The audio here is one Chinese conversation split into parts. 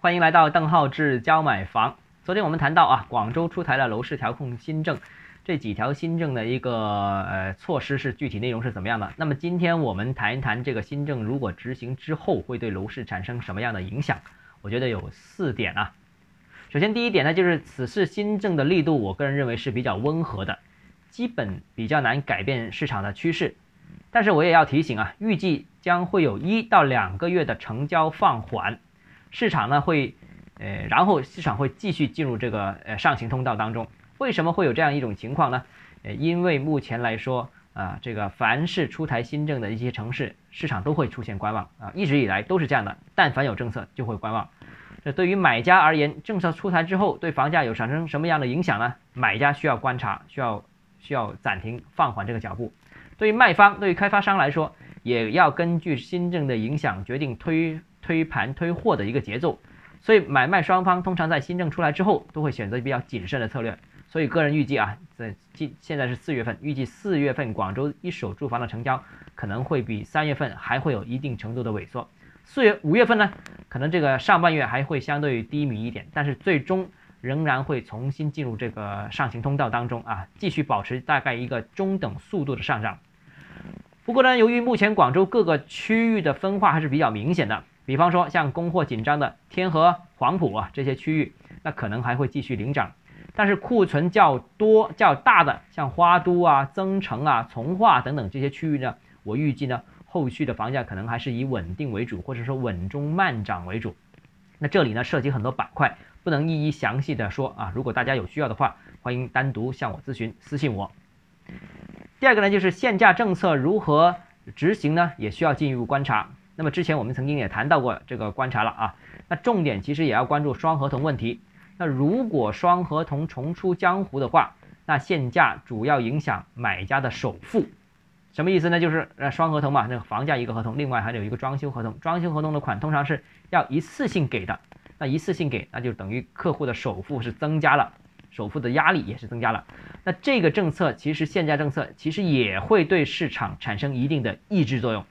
欢迎来到邓浩志教买房。昨天我们谈到啊，广州出台了楼市调控新政，这几条新政的一个呃措施是具体内容是怎么样的？那么今天我们谈一谈这个新政如果执行之后会对楼市产生什么样的影响？我觉得有四点啊。首先第一点呢，就是此次新政的力度，我个人认为是比较温和的，基本比较难改变市场的趋势。但是我也要提醒啊，预计将会有一到两个月的成交放缓，市场呢会，呃，然后市场会继续进入这个呃上行通道当中。为什么会有这样一种情况呢？呃，因为目前来说啊，这个凡是出台新政的一些城市，市场都会出现观望啊，一直以来都是这样的。但凡有政策就会观望。这对于买家而言，政策出台之后对房价有产生什么样的影响呢？买家需要观察，需要需要暂停放缓这个脚步。对于卖方，对于开发商来说，也要根据新政的影响决定推推盘推货的一个节奏。所以买卖双方通常在新政出来之后，都会选择比较谨慎的策略。所以个人预计啊，在今现在是四月份，预计四月份广州一手住房的成交可能会比三月份还会有一定程度的萎缩。四月五月份呢，可能这个上半月还会相对于低迷一点，但是最终。仍然会重新进入这个上行通道当中啊，继续保持大概一个中等速度的上涨。不过呢，由于目前广州各个区域的分化还是比较明显的，比方说像供货紧张的天河、黄埔啊这些区域，那可能还会继续领涨。但是库存较多、较大的像花都啊、增城啊、从化等等这些区域呢，我预计呢，后续的房价可能还是以稳定为主，或者说稳中慢涨为主。那这里呢，涉及很多板块。不能一一详细的说啊，如果大家有需要的话，欢迎单独向我咨询，私信我。第二个呢，就是限价政策如何执行呢，也需要进一步观察。那么之前我们曾经也谈到过这个观察了啊，那重点其实也要关注双合同问题。那如果双合同重出江湖的话，那限价主要影响买家的首付，什么意思呢？就是呃双合同嘛，那个房价一个合同，另外还有一个装修合同，装修合同的款通常是要一次性给的。那一次性给，那就等于客户的首付是增加了，首付的压力也是增加了。那这个政策其实限价政策其实也会对市场产生一定的抑制作用。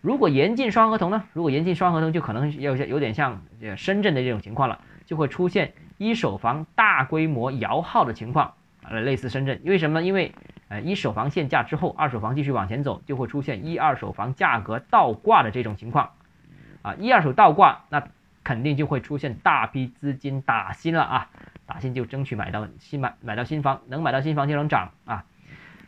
如果严禁双合同呢？如果严禁双合同，就可能有些有点像深圳的这种情况了，就会出现一手房大规模摇号的情况，呃，类似深圳。为什么？因为呃一手房限价之后，二手房继续往前走，就会出现一二手房价格倒挂的这种情况。啊，一二手倒挂，那。肯定就会出现大批资金打新了啊，打新就争取买到新买买到新房，能买到新房就能涨啊。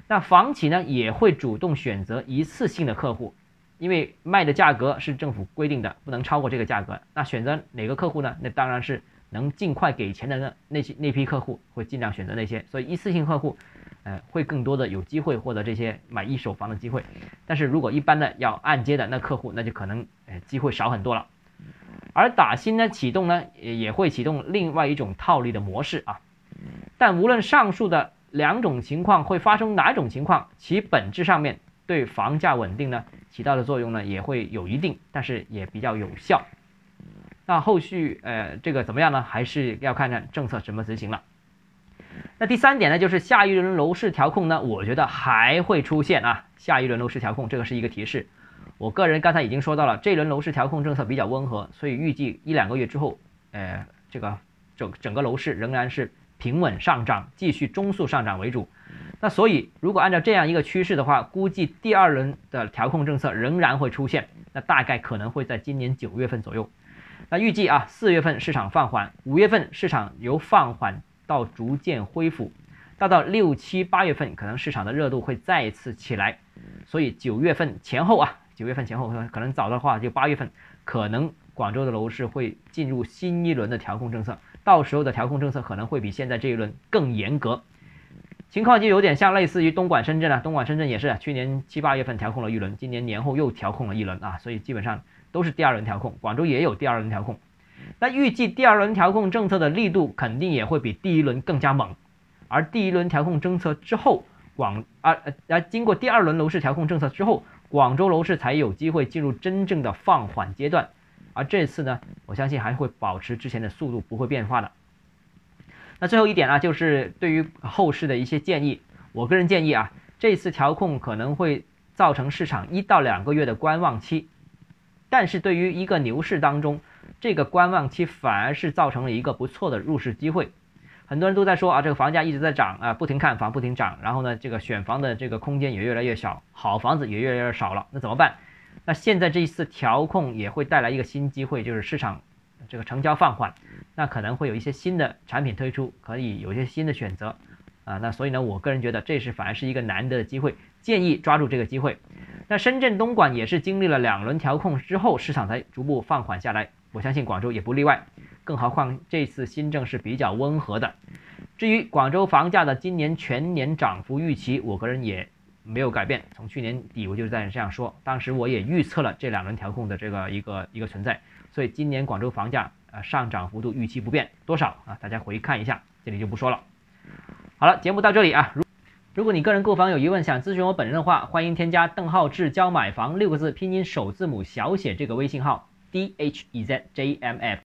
那房企呢也会主动选择一次性的客户，因为卖的价格是政府规定的，不能超过这个价格。那选择哪个客户呢？那当然是能尽快给钱的那那些那批客户会尽量选择那些。所以一次性客户，呃，会更多的有机会获得这些买一手房的机会。但是如果一般的要按揭的那客户，那就可能呃机会少很多了。而打新呢，启动呢也也会启动另外一种套利的模式啊。但无论上述的两种情况会发生哪种情况，其本质上面对房价稳定呢起到的作用呢也会有一定，但是也比较有效。那后续呃这个怎么样呢？还是要看看政策怎么执行了。那第三点呢，就是下一轮楼市调控呢，我觉得还会出现啊。下一轮楼市调控，这个是一个提示。我个人刚才已经说到了，这轮楼市调控政策比较温和，所以预计一两个月之后，呃，这个整整个楼市仍然是平稳上涨，继续中速上涨为主。那所以如果按照这样一个趋势的话，估计第二轮的调控政策仍然会出现，那大概可能会在今年九月份左右。那预计啊，四月份市场放缓，五月份市场由放缓到逐渐恢复，到到六七八月份，可能市场的热度会再次起来。所以九月份前后啊。九月份前后，可能早的话就八月份，可能广州的楼市会进入新一轮的调控政策，到时候的调控政策可能会比现在这一轮更严格，情况就有点像类似于东莞、深圳啊，东莞、深圳也是去年七八月份调控了一轮，今年年后又调控了一轮啊，所以基本上都是第二轮调控，广州也有第二轮调控，那预计第二轮调控政策的力度肯定也会比第一轮更加猛，而第一轮调控政策之后，广啊呃经过第二轮楼市调控政策之后。广州楼市才有机会进入真正的放缓阶段，而这次呢，我相信还会保持之前的速度，不会变化的。那最后一点啊，就是对于后市的一些建议，我个人建议啊，这次调控可能会造成市场一到两个月的观望期，但是对于一个牛市当中，这个观望期反而是造成了一个不错的入市机会。很多人都在说啊，这个房价一直在涨啊，不停看房，不停涨，然后呢，这个选房的这个空间也越来越小，好房子也越来越少了，那怎么办？那现在这一次调控也会带来一个新机会，就是市场这个成交放缓，那可能会有一些新的产品推出，可以有一些新的选择啊。那所以呢，我个人觉得这是反而是一个难得的机会，建议抓住这个机会。那深圳东莞也是经历了两轮调控之后，市场才逐步放缓下来，我相信广州也不例外。更何况这次新政是比较温和的。至于广州房价的今年全年涨幅预期，我个人也没有改变。从去年底我就在这样说，当时我也预测了这两轮调控的这个一个一个存在，所以今年广州房价啊上涨幅度预期不变，多少啊？大家回看一下，这里就不说了。好了，节目到这里啊。如如果你个人购房有疑问，想咨询我本人的话，欢迎添加邓浩志教买房六个字拼音首字母小写这个微信号 d h e z j m f。